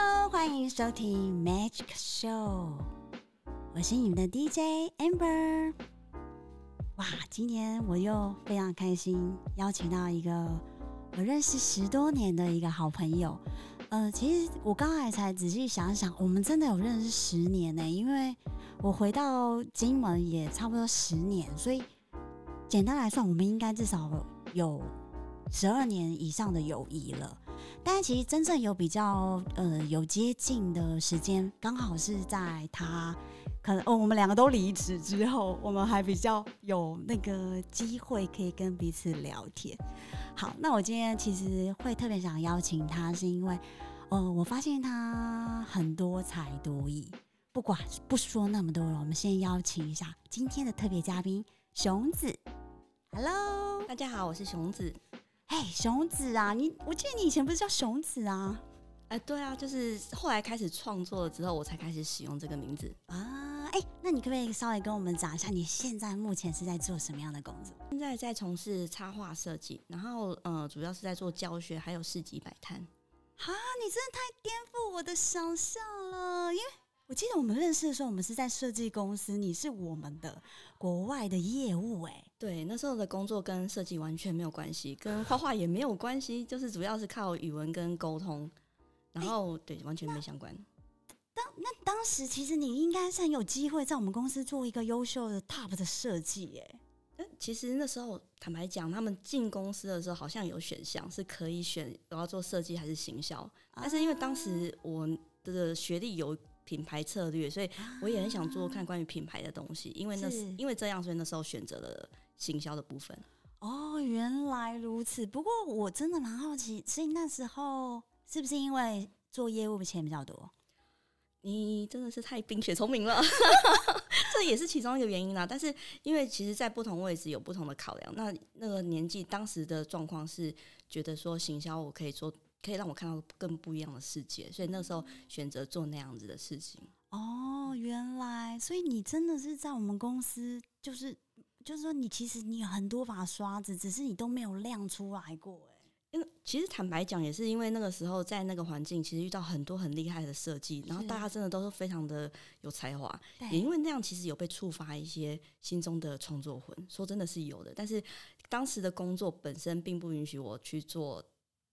Hello，欢迎收听 Magic Show，我是你们的 DJ Amber。哇，今天我又非常开心，邀请到一个我认识十多年的一个好朋友。呃，其实我刚才才仔细想想，我们真的有认识十年呢，因为我回到金门也差不多十年，所以简单来算，我们应该至少有十二年以上的友谊了。但其实真正有比较呃有接近的时间，刚好是在他可能哦我们两个都离职之后，我们还比较有那个机会可以跟彼此聊天。好，那我今天其实会特别想邀请他，是因为呃我发现他很多才多艺。不管不说那么多了，我们先邀请一下今天的特别嘉宾熊子。Hello，大家好，我是熊子。哎，熊子啊，你我记得你以前不是叫熊子啊？哎，对啊，就是后来开始创作了之后，我才开始使用这个名字啊。哎，那你可不可以稍微跟我们讲一下，你现在目前是在做什么样的工作？现在在从事插画设计，然后呃，主要是在做教学，还有市集摆摊。哈，你真的太颠覆我的想象了，因为。我记得我们认识的时候，我们是在设计公司，你是我们的国外的业务，哎，对，那时候的工作跟设计完全没有关系，跟画画也没有关系，就是主要是靠语文跟沟通，然后对，完全没相关。当那当时其实你应该是很有机会在我们公司做一个优秀的 top 的设计，哎，但其实那时候坦白讲，他们进公司的时候好像有选项是可以选我要做设计还是行销，但是因为当时我的学历有。品牌策略，所以我也很想做看关于品牌的东西，因为那是因为这样，所以那时候选择了行销的部分。哦，原来如此。不过我真的蛮好奇，所以那时候是不是因为做业务钱比较多？你真的是太冰雪聪明了，这也是其中一个原因啦。但是因为其实，在不同位置有不同的考量。那那个年纪当时的状况是觉得说行销我可以做。可以让我看到更不一样的世界，所以那时候选择做那样子的事情。哦，原来，所以你真的是在我们公司，就是就是说，你其实你有很多把刷子，只是你都没有亮出来过。哎，因为其实坦白讲，也是因为那个时候在那个环境，其实遇到很多很厉害的设计，然后大家真的都是非常的有才华，也因为那样，其实有被触发一些心中的创作魂。说真的是有的，但是当时的工作本身并不允许我去做。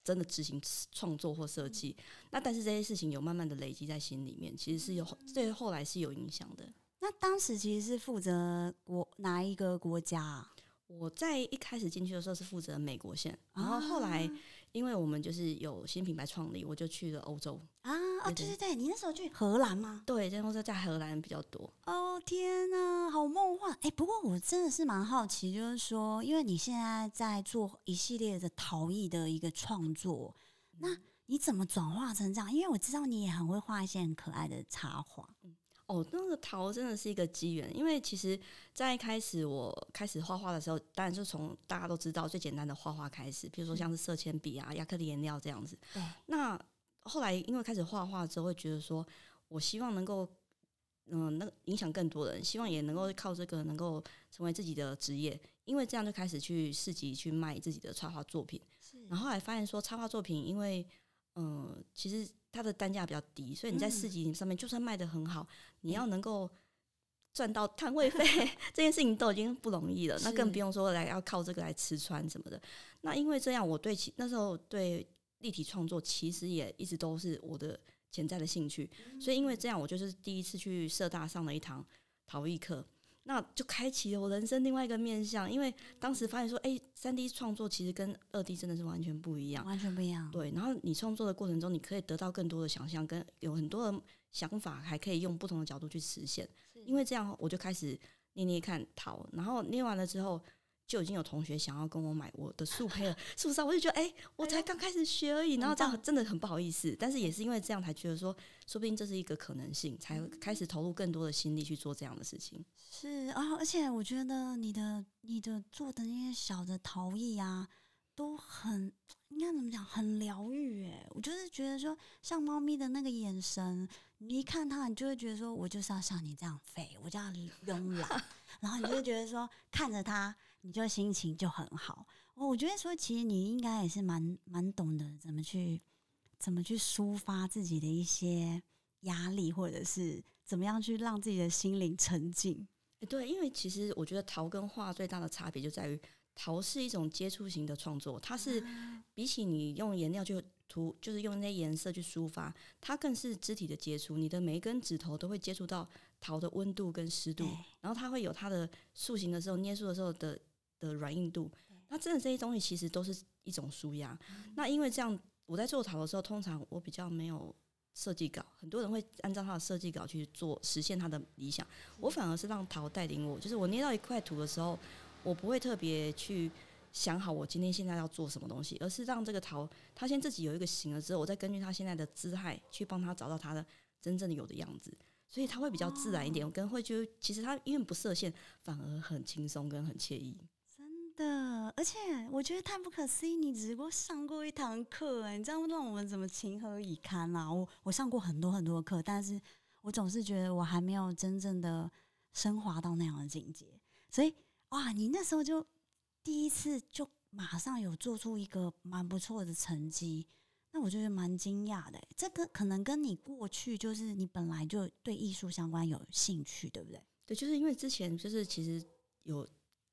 真的执行创作或设计，那但是这些事情有慢慢的累积在心里面，其实是有对后来是有影响的。那当时其实是负责国哪一个国家？我在一开始进去的时候是负责美国线，然后后来因为我们就是有新品牌创立，我就去了欧洲啊哦，对对对，你那时候去荷兰吗？对，然后在在荷兰比较多。哦天哪，好梦幻！哎，不过我真的是蛮好奇，就是说，因为你现在在做一系列的陶艺的一个创作，那你怎么转化成这样？因为我知道你也很会画一些很可爱的插画。嗯。哦，那个陶真的是一个机缘，因为其实，在一开始我开始画画的时候，当然就从大家都知道最简单的画画开始，比如说像是色铅笔啊、亚克力颜料这样子。那后来因为开始画画之后，会觉得说我希望能够，嗯，那影响更多人，希望也能够靠这个能够成为自己的职业，因为这样就开始去市集去卖自己的插画作品。然后还发现说插画作品，因为嗯，其实。它的单价比较低，所以你在市集上面就算卖的很好，你要能够赚到摊位费，这件事情都已经不容易了。那更不用说来要靠这个来吃穿什么的。那因为这样，我对其那时候对立体创作其实也一直都是我的潜在的兴趣，所以因为这样，我就是第一次去社大上了一堂陶艺课。那就开启了我人生另外一个面向，因为当时发现说，哎，三 D 创作其实跟二 D 真的是完全不一样，完全不一样。对，然后你创作的过程中，你可以得到更多的想象，跟有很多的想法，还可以用不同的角度去实现。因为这样，我就开始捏捏看陶，然后捏完了之后。就已经有同学想要跟我买我的素胚了，是不是？我就觉得，哎，我才刚开始学而已，然后这样真的很不好意思。但是也是因为这样，才觉得说，说不定这是一个可能性，才开始投入更多的心力去做这样的事情。是啊，而且我觉得你的你的做的那些小的陶艺啊，都很应该怎么讲，很疗愈。哎，我就是觉得说，像猫咪的那个眼神，你一看它，你就会觉得说，我就是要像你这样肥，我就要慵懒，然后你就会觉得说，看着它。你就心情就很好，我我觉得说，其实你应该也是蛮蛮懂得怎么去怎么去抒发自己的一些压力，或者是怎么样去让自己的心灵沉静？哎，对，因为其实我觉得陶跟画最大的差别就在于，陶是一种接触型的创作，它是比起你用颜料去涂，就是用那些颜色去抒发，它更是肢体的接触，你的每一根指头都会接触到陶的温度跟湿度，然后它会有它的塑形的时候、捏塑的时候的的软硬度，那真的这些东西其实都是一种舒压。那因为这样，我在做陶的时候，通常我比较没有。设计稿，很多人会按照他的设计稿去做，实现他的理想。我反而是让陶带领我，就是我捏到一块土的时候，我不会特别去想好我今天现在要做什么东西，而是让这个陶他先自己有一个形了之后，我再根据他现在的姿态去帮他找到他的真正的有的样子，所以他会比较自然一点。我跟会觉得，其实他因为不设限，反而很轻松跟很惬意。而且我觉得太不可思议，你只不过上过一堂课，哎，你这样让我们怎么情何以堪啊？我我上过很多很多课，但是我总是觉得我还没有真正的升华到那样的境界。所以，哇，你那时候就第一次就马上有做出一个蛮不错的成绩，那我觉得蛮惊讶的。这个可能跟你过去就是你本来就对艺术相关有兴趣，对不对？对，就是因为之前就是其实有。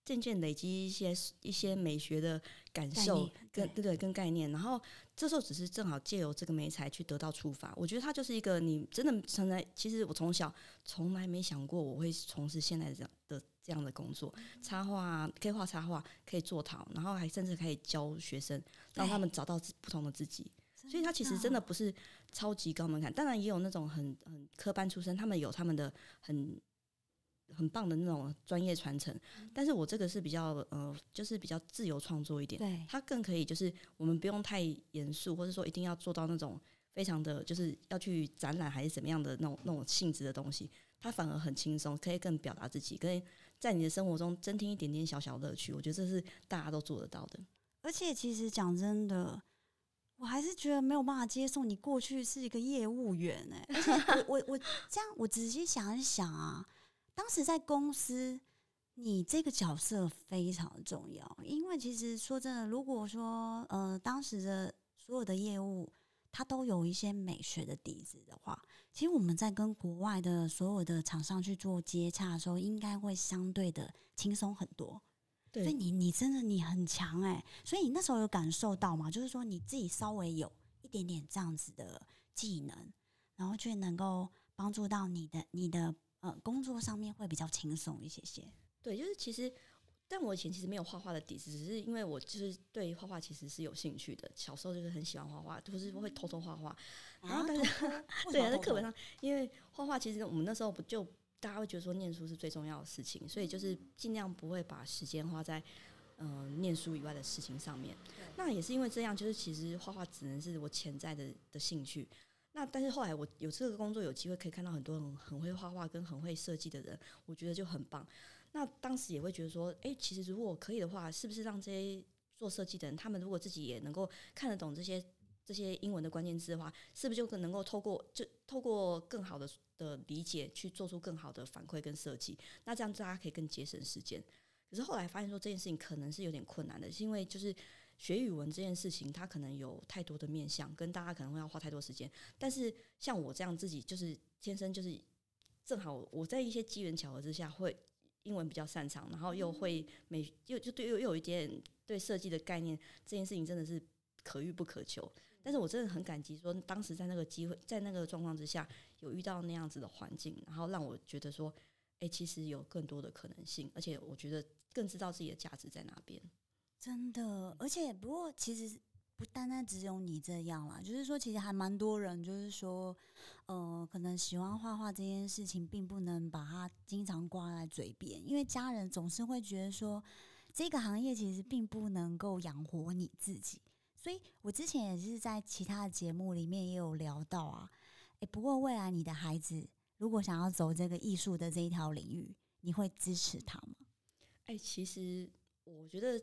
渐渐累积一些一些美学的感受，跟对对跟概念，然后这时候只是正好借由这个美材去得到触发。我觉得它就是一个你真的从来，其实我从小从来没想过我会从事现在这样的这样的工作，插画可以画插画，可以做陶，然后还甚至可以教学生，让他们找到不同的自己。所以它其实真的不是超级高门槛，当然也有那种很很科班出身，他们有他们的很。很棒的那种专业传承，但是我这个是比较呃，就是比较自由创作一点，对，它更可以就是我们不用太严肃，或者说一定要做到那种非常的就是要去展览还是怎么样的那种那种性质的东西，它反而很轻松，可以更表达自己，可以在你的生活中增添一点点小小乐趣，我觉得这是大家都做得到的。而且其实讲真的，我还是觉得没有办法接受你过去是一个业务员哎，我我我这样我仔细想一想啊。当时在公司，你这个角色非常重要，因为其实说真的，如果说呃当时的所有的业务，它都有一些美学的底子的话，其实我们在跟国外的所有的厂商去做接洽的时候，应该会相对的轻松很多。对，所以你你真的你很强哎，所以你那时候有感受到吗？就是说你自己稍微有一点点这样子的技能，然后却能够帮助到你的你的。呃，工作上面会比较轻松一些些。对，就是其实，但我以前其实没有画画的底子，只是因为我就是对画画其实是有兴趣的。小时候就是很喜欢画画，就是会偷偷画画。然后，但是对啊，在课本上，因为画画其实我们那时候不就大家会觉得说念书是最重要的事情，所以就是尽量不会把时间花在嗯念书以外的事情上面。那也是因为这样，就是其实画画只能是我潜在的的兴趣。那但是后来我有这个工作，有机会可以看到很多很很会画画跟很会设计的人，我觉得就很棒。那当时也会觉得说，哎，其实如果可以的话，是不是让这些做设计的人，他们如果自己也能够看得懂这些这些英文的关键字的话，是不是就更能够透过就透过更好的的理解去做出更好的反馈跟设计？那这样大家可以更节省时间。可是后来发现说这件事情可能是有点困难的，是因为就是。学语文这件事情，它可能有太多的面向，跟大家可能会要花太多时间。但是像我这样自己，就是天生就是正好我在一些机缘巧合之下，会英文比较擅长，然后又会美，又就对又又有一点对设计的概念，这件事情真的是可遇不可求。但是我真的很感激，说当时在那个机会，在那个状况之下，有遇到那样子的环境，然后让我觉得说，哎，其实有更多的可能性，而且我觉得更知道自己的价值在哪边。真的，而且不过其实不单单只有你这样啦，就是说其实还蛮多人，就是说，呃，可能喜欢画画这件事情，并不能把它经常挂在嘴边，因为家人总是会觉得说，这个行业其实并不能够养活你自己。所以我之前也是在其他的节目里面也有聊到啊，诶，不过未来你的孩子如果想要走这个艺术的这一条领域，你会支持他吗？哎，其实我觉得。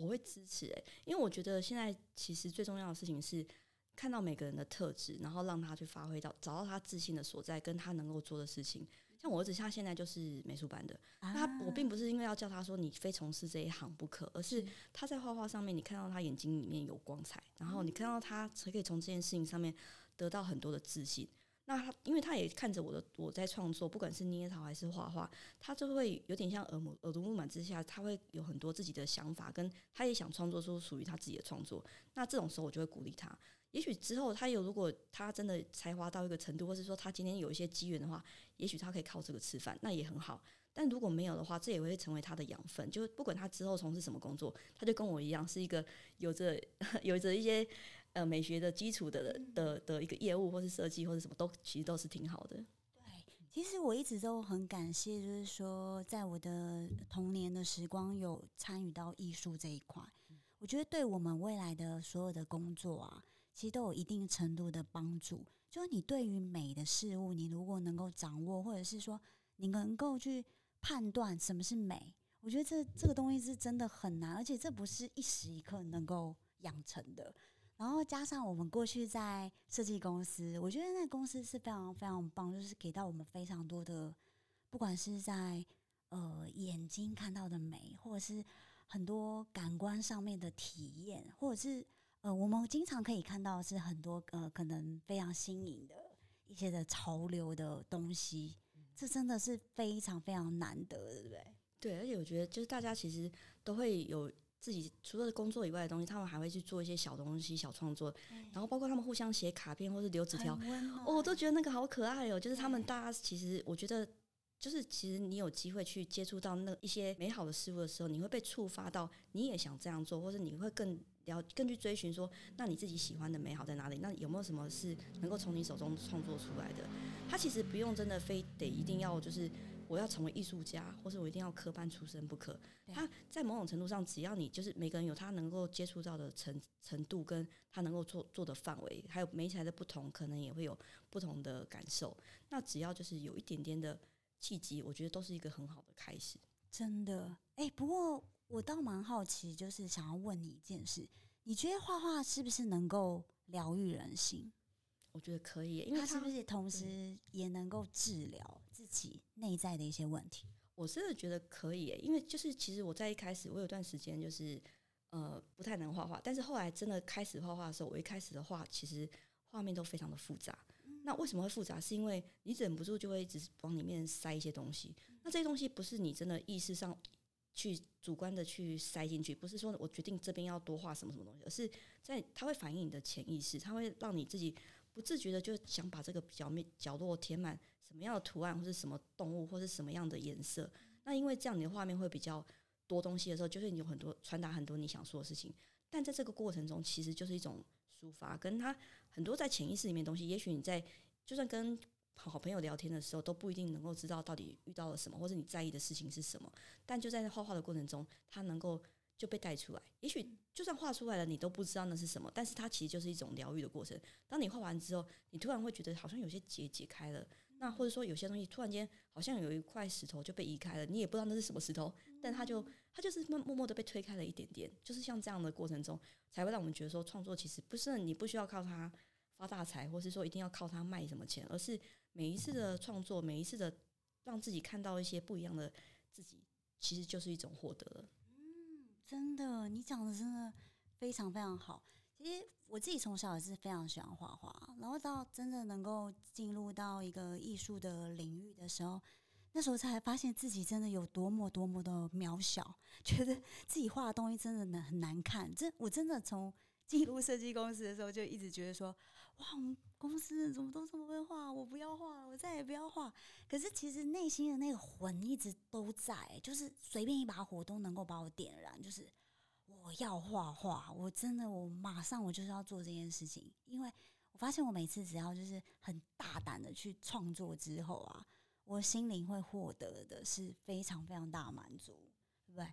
我会支持诶，因为我觉得现在其实最重要的事情是看到每个人的特质，然后让他去发挥到，找到他自信的所在，跟他能够做的事情。像我儿子，他现在就是美术班的，那他我并不是因为要叫他说你非从事这一行不可，而是他在画画上面，你看到他眼睛里面有光彩，然后你看到他才可以从这件事情上面得到很多的自信。那他，因为他也看着我的我在创作，不管是捏陶还是画画，他就会有点像耳目耳濡目染之下，他会有很多自己的想法，跟他也想创作出属于他自己的创作。那这种时候，我就会鼓励他。也许之后他有，如果他真的才华到一个程度，或是说他今天有一些机缘的话，也许他可以靠这个吃饭，那也很好。但如果没有的话，这也会成为他的养分。就不管他之后从事什么工作，他就跟我一样，是一个有着 有着一些呃美学的基础的的的一个业务，或是设计，或者什么都其实都是挺好的。对，其实我一直都很感谢，就是说在我的童年的时光有参与到艺术这一块，我觉得对我们未来的所有的工作啊。其实都有一定程度的帮助。就是你对于美的事物，你如果能够掌握，或者是说你能够去判断什么是美，我觉得这这个东西是真的很难，而且这不是一时一刻能够养成的。然后加上我们过去在设计公司，我觉得那公司是非常非常棒，就是给到我们非常多的，不管是在呃眼睛看到的美，或者是很多感官上面的体验，或者是。呃，我们经常可以看到是很多呃，可能非常新颖的一些的潮流的东西，这真的是非常非常难得，对不对？对，而且我觉得就是大家其实都会有自己除了工作以外的东西，他们还会去做一些小东西、小创作，然后包括他们互相写卡片或是留纸条，哦，我都觉得那个好可爱哦。就是他们大家其实，我觉得就是其实你有机会去接触到那一些美好的事物的时候，你会被触发到，你也想这样做，或者你会更。了更去追寻说，那你自己喜欢的美好在哪里？那有没有什么是能够从你手中创作出来的？他其实不用真的非得一定要就是我要成为艺术家，或是我一定要科班出身不可。他在某种程度上，只要你就是每个人有他能够接触到的程程度，跟他能够做做的范围，还有美起来的不同，可能也会有不同的感受。那只要就是有一点点的契机，我觉得都是一个很好的开始。真的，哎，不过。我倒蛮好奇，就是想要问你一件事：你觉得画画是不是能够疗愈人心？我觉得可以，因为它是不是同时也能够治疗自己内在的一些问题？我真的觉得可以，因为就是其实我在一开始，我有段时间就是呃不太能画画，但是后来真的开始画画的时候，我一开始的画其实画面都非常的复杂。那为什么会复杂？是因为你忍不住就会一直往里面塞一些东西。那这些东西不是你真的意识上。去主观的去塞进去，不是说我决定这边要多画什么什么东西，而是在它会反映你的潜意识，它会让你自己不自觉的就想把这个角面角落填满什么样的图案，或是什么动物，或是什么样的颜色。那因为这样你的画面会比较多东西的时候，就是你有很多传达很多你想说的事情。但在这个过程中，其实就是一种抒发，跟他很多在潜意识里面东西。也许你在就算跟好朋友聊天的时候都不一定能够知道到底遇到了什么，或者你在意的事情是什么。但就在画画的过程中，他能够就被带出来。也许就算画出来了，你都不知道那是什么。但是它其实就是一种疗愈的过程。当你画完之后，你突然会觉得好像有些结解开了。那或者说有些东西突然间好像有一块石头就被移开了，你也不知道那是什么石头，但它就它就是默默默的被推开了一点点。就是像这样的过程中，才会让我们觉得说创作其实不是你不需要靠它发大财，或是说一定要靠它卖什么钱，而是。每一次的创作，每一次的让自己看到一些不一样的自己，其实就是一种获得了。真的，你讲的真的非常非常好。其实我自己从小也是非常喜欢画画，然后到真的能够进入到一个艺术的领域的时候，那时候才发现自己真的有多么多么的渺小，觉得自己画的东西真的难很难看。这我真的从。进入设计公司的时候，就一直觉得说：“哇，我们公司怎么都这么会画？我不要画，我再也不要画。”可是其实内心的那个魂一直都在，就是随便一把火都能够把我点燃。就是我要画画，我真的，我马上我就是要做这件事情。因为我发现，我每次只要就是很大胆的去创作之后啊，我心灵会获得的是非常非常大的满足，对不对？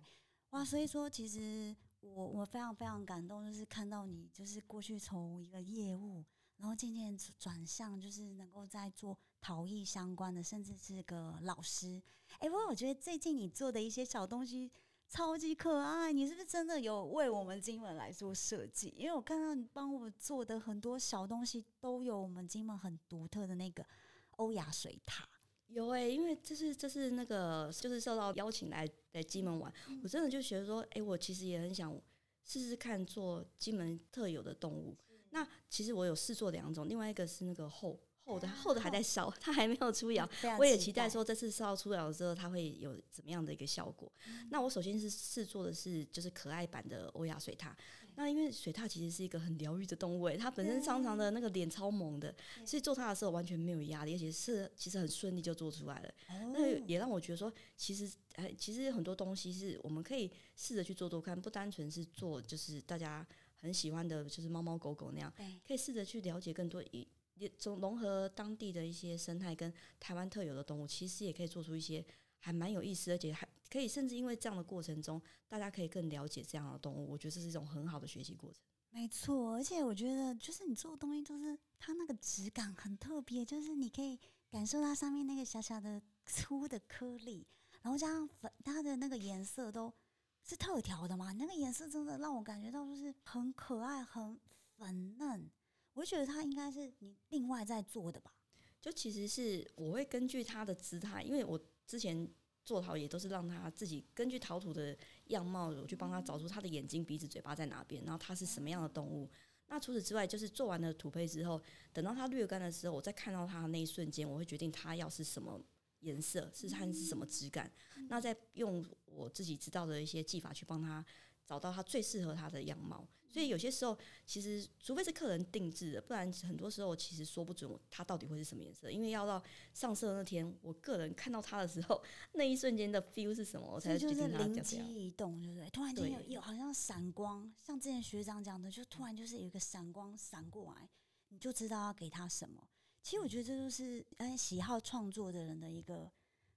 哇，所以说其实。我我非常非常感动，就是看到你，就是过去从一个业务，然后渐渐转向，就是能够在做陶艺相关的，甚至是个老师。哎，不过我觉得最近你做的一些小东西超级可爱，你是不是真的有为我们金门来做设计？因为我看到你帮我做的很多小东西，都有我们金门很独特的那个欧亚水塔。有哎，因为这是这是那个就是受到邀请来来金门玩，我真的就觉得说，哎，我其实也很想试试看做金门特有的动物。那其实我有试做两种，另外一个是那个后。后的后的还在烧，它还没有出窑。我也期待说这次烧出窑之后，它会有怎么样的一个效果。那我首先是试做的是就是可爱版的欧亚水獭。那因为水獭其实是一个很疗愈的动物，它本身常常的那个脸超萌的，所以做它的时候完全没有压力，而且是其实很顺利就做出来了。那也让我觉得说，其实哎，其实很多东西是我们可以试着去做做看，不单纯是做就是大家很喜欢的，就是猫猫狗狗那样，可以试着去了解更多一。也从融合当地的一些生态跟台湾特有的动物，其实也可以做出一些还蛮有意思，而且还可以甚至因为这样的过程中，大家可以更了解这样的动物。我觉得这是一种很好的学习过程。没错，而且我觉得就是你做的东西，就是它那个质感很特别，就是你可以感受它上面那个小小的粗的颗粒，然后加上粉，它的那个颜色都是特调的嘛，那个颜色真的让我感觉到就是很可爱，很粉嫩。我觉得它应该是你另外在做的吧？就其实是我会根据它的姿态，因为我之前做陶也都是让他自己根据陶土的样貌，我去帮他找出他的眼睛、鼻子、嘴巴在哪边，然后他是什么样的动物。那除此之外，就是做完了土胚之后，等到它略干的时候，我再看到它的那一瞬间，我会决定它要是什么颜色，是它是什么质感，那再用我自己知道的一些技法去帮他。找到他最适合他的样貌，所以有些时候其实除非是客人定制的，不然很多时候其实说不准他到底会是什么颜色，因为要到上色那天，我个人看到他的时候，那一瞬间的 feel 是什么，我才决定它灵机一动，对不对？突然间有有好像闪光，像之前学长讲的，就突然就是有一个闪光闪过来，你就知道要给他什么。其实我觉得这就是嗯喜好创作的人的一个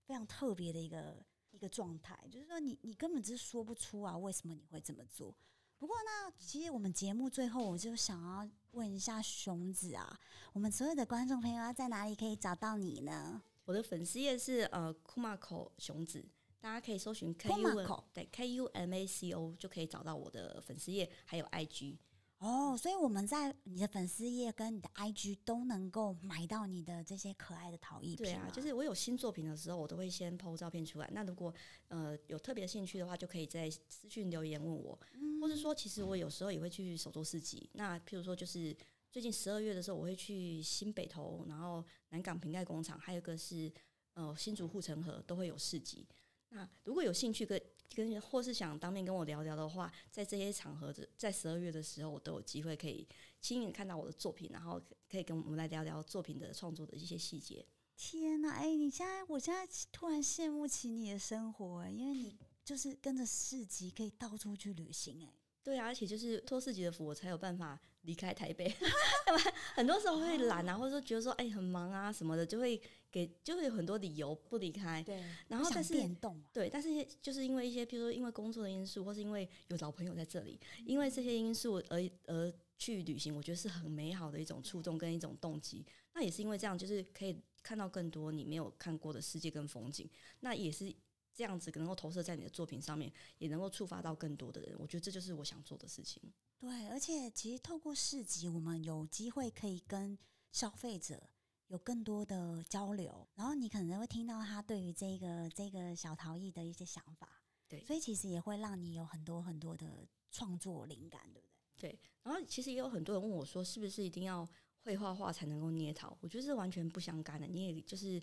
非常特别的一个。一个状态，就是说你你根本就是说不出啊，为什么你会这么做？不过呢，其实我们节目最后，我就想要问一下熊子啊，我们所有的观众朋友要在哪里可以找到你呢？我的粉丝页是呃库马口熊子，大家可以搜寻 K U 对 K U M A C O 就可以找到我的粉丝页，还有 I G。哦，所以我们在你的粉丝页跟你的 IG 都能够买到你的这些可爱的陶艺品。对啊，就是我有新作品的时候，我都会先 PO 照片出来。那如果呃有特别兴趣的话，就可以在私讯留言问我，或是说其实我有时候也会去手作市集。那譬如说，就是最近十二月的时候，我会去新北投，然后南港瓶盖工厂，还有一个是呃新竹护城河都会有市集。那如果有兴趣跟跟或是想当面跟我聊聊的话，在这些场合，在十二月的时候，我都有机会可以亲眼看到我的作品，然后可以跟我们来聊聊作品的创作的一些细节。天哪，哎，你现在，我现在突然羡慕起你的生活，因为你就是跟着市集可以到处去旅行，哎。对啊，而且就是托市集的福，我才有办法离开台北。很多时候会懒啊，或者说觉得说哎很忙啊什么的，就会给就会有很多理由不离开。对，然后但是变动。对，但是就是因为一些，比如说因为工作的因素，或是因为有老朋友在这里，因为这些因素而而去旅行，我觉得是很美好的一种触动跟一种动机。那也是因为这样，就是可以看到更多你没有看过的世界跟风景。那也是。这样子能够投射在你的作品上面，也能够触发到更多的人。我觉得这就是我想做的事情。对，而且其实透过市集，我们有机会可以跟消费者有更多的交流，然后你可能会听到他对于这个这个小陶艺的一些想法。对，所以其实也会让你有很多很多的创作灵感，对不对？对。然后其实也有很多人问我说，是不是一定要会画画才能够捏陶？我觉得是完全不相干的。你也就是。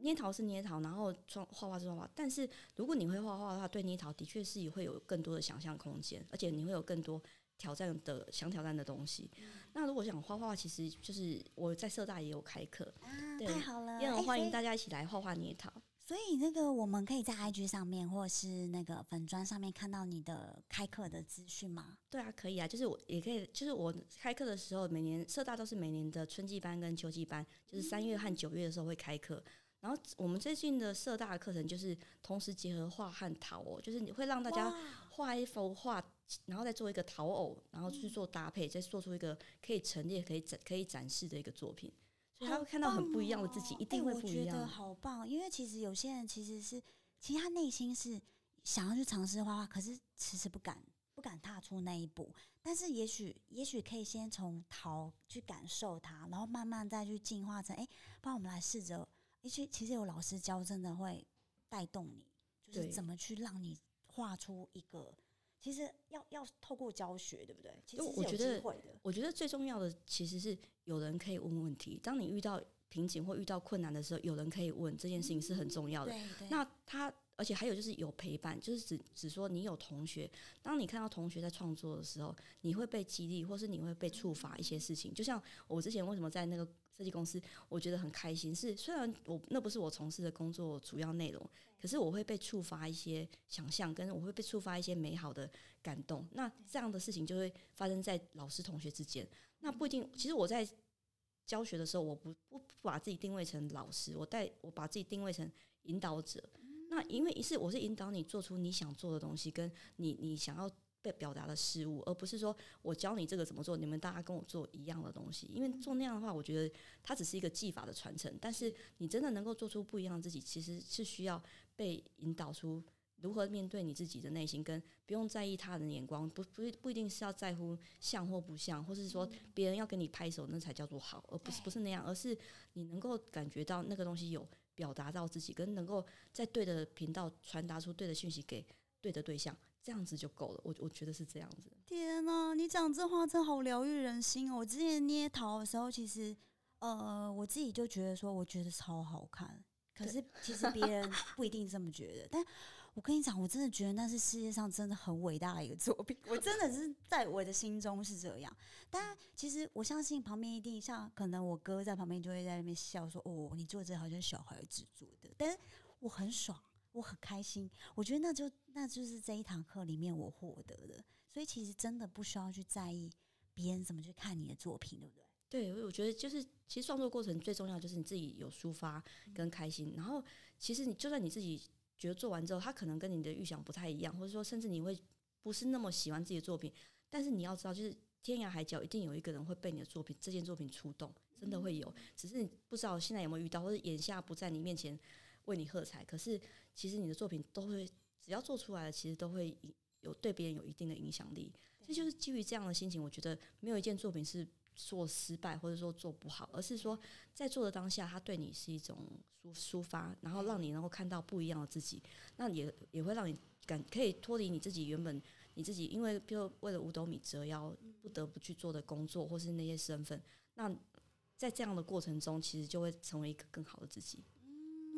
捏陶是捏陶，然后创画画是画画。但是如果你会画画的话，对捏陶的确是会有更多的想象空间，而且你会有更多挑战的想挑战的东西。那如果想画画，其实就是我在社大也有开课，太好了，也很欢迎大家一起来画画捏陶。所以那个我们可以在 IG 上面或者是那个粉砖上面看到你的开课的资讯吗？对啊，可以啊，就是我也可以，就是我开课的时候，每年社大都是每年的春季班跟秋季班，就是三月和九月的时候会开课。然后我们最近的社大的课程就是同时结合画和陶哦，就是你会让大家画一幅画，然后再做一个陶偶，然后去做搭配，再做出一个可以陈列、可以展、可以展示的一个作品。所以他会看到很不一样的自己，一定会不一样。好棒！因为其实有些人其实是，其实他内心是想要去尝试画画，可是迟迟不敢、不敢踏出那一步。但是也许，也许可以先从陶去感受它，然后慢慢再去进化成，哎，帮我们来试着。而且其实有老师教，真的会带动你，就是怎么去让你画出一个。其实要要透过教学，对不对？其实我觉得，我觉得最重要的其实是有人可以问问题。当你遇到瓶颈或遇到困难的时候，有人可以问，这件事情是很重要的。那他。而且还有就是有陪伴，就是只只说你有同学，当你看到同学在创作的时候，你会被激励，或是你会被触发一些事情。就像我之前为什么在那个设计公司，我觉得很开心，是虽然我那不是我从事的工作主要内容，可是我会被触发一些想象，跟我会被触发一些美好的感动。那这样的事情就会发生在老师同学之间。那不一定，其实我在教学的时候，我不不不把自己定位成老师，我带我把自己定位成引导者。那因为一是我是引导你做出你想做的东西，跟你你想要被表达的事物，而不是说我教你这个怎么做，你们大家跟我做一样的东西。因为做那样的话，我觉得它只是一个技法的传承。但是你真的能够做出不一样的自己，其实是需要被引导出如何面对你自己的内心，跟不用在意他人的眼光，不不不一定是要在乎像或不像，或是说别人要跟你拍手那才叫做好，而不是不是那样，而是你能够感觉到那个东西有。表达到自己，跟能够在对的频道传达出对的讯息给对的对象，这样子就够了。我我觉得是这样子。天哪，你讲这话真好疗愈人心哦！我之前捏陶的时候，其实呃，我自己就觉得说，我觉得超好看。可是其实别人不一定这么觉得，但我跟你讲，我真的觉得那是世界上真的很伟大的一个作品。我真的是在我的心中是这样。但其实我相信旁边一定像可能我哥在旁边就会在那边笑说：“哦，你做这好像小孩子做的。”但是我很爽，我很开心。我觉得那就那就是这一堂课里面我获得的。所以其实真的不需要去在意别人怎么去看你的作品，对不对？对，我觉得就是其实创作过程最重要就是你自己有抒发跟开心，然后其实你就算你自己觉得做完之后，他可能跟你的预想不太一样，或者说甚至你会不是那么喜欢自己的作品，但是你要知道，就是天涯海角一定有一个人会被你的作品这件作品触动，真的会有，只是你不知道现在有没有遇到，或者眼下不在你面前为你喝彩，可是其实你的作品都会只要做出来了，其实都会有对别人有一定的影响力，这就是基于这样的心情，我觉得没有一件作品是。做失败或者说做不好，而是说在做的当下，它对你是一种抒抒发，然后让你能够看到不一样的自己，那也也会让你感可以脱离你自己原本你自己因为比如为了五斗米折腰不得不去做的工作或是那些身份，那在这样的过程中，其实就会成为一个更好的自己。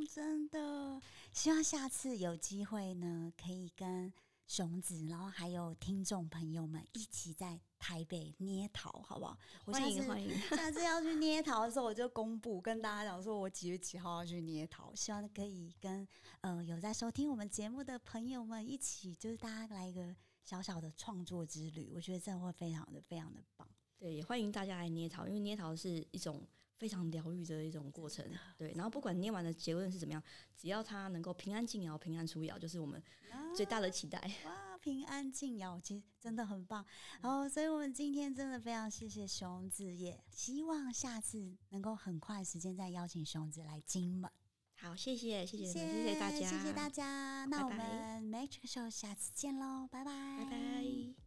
嗯，真的，希望下次有机会呢，可以跟。熊子，然后还有听众朋友们一起在台北捏陶，好不好？欢迎欢迎！下次要去捏陶的时候，我就公布跟大家讲，说我几月几号要去捏陶，希望可以跟呃有在收听我们节目的朋友们一起，就是大家来一个小小的创作之旅，我觉得这样会非常的非常的棒。对，也欢迎大家来捏陶，因为捏陶是一种。非常疗愈的一种过程，对。然后不管念完的结论是怎么样，只要他能够平安进窑、平安出窑，就是我们最大的期待。哇，平安进窑，其实真的很棒。然后，所以我们今天真的非常谢谢熊子，也希望下次能够很快时间再邀请熊子来金门。好，谢谢，谢谢，谢谢大家，谢谢大家。那我们 Magic Show 下次见喽，拜拜，拜拜。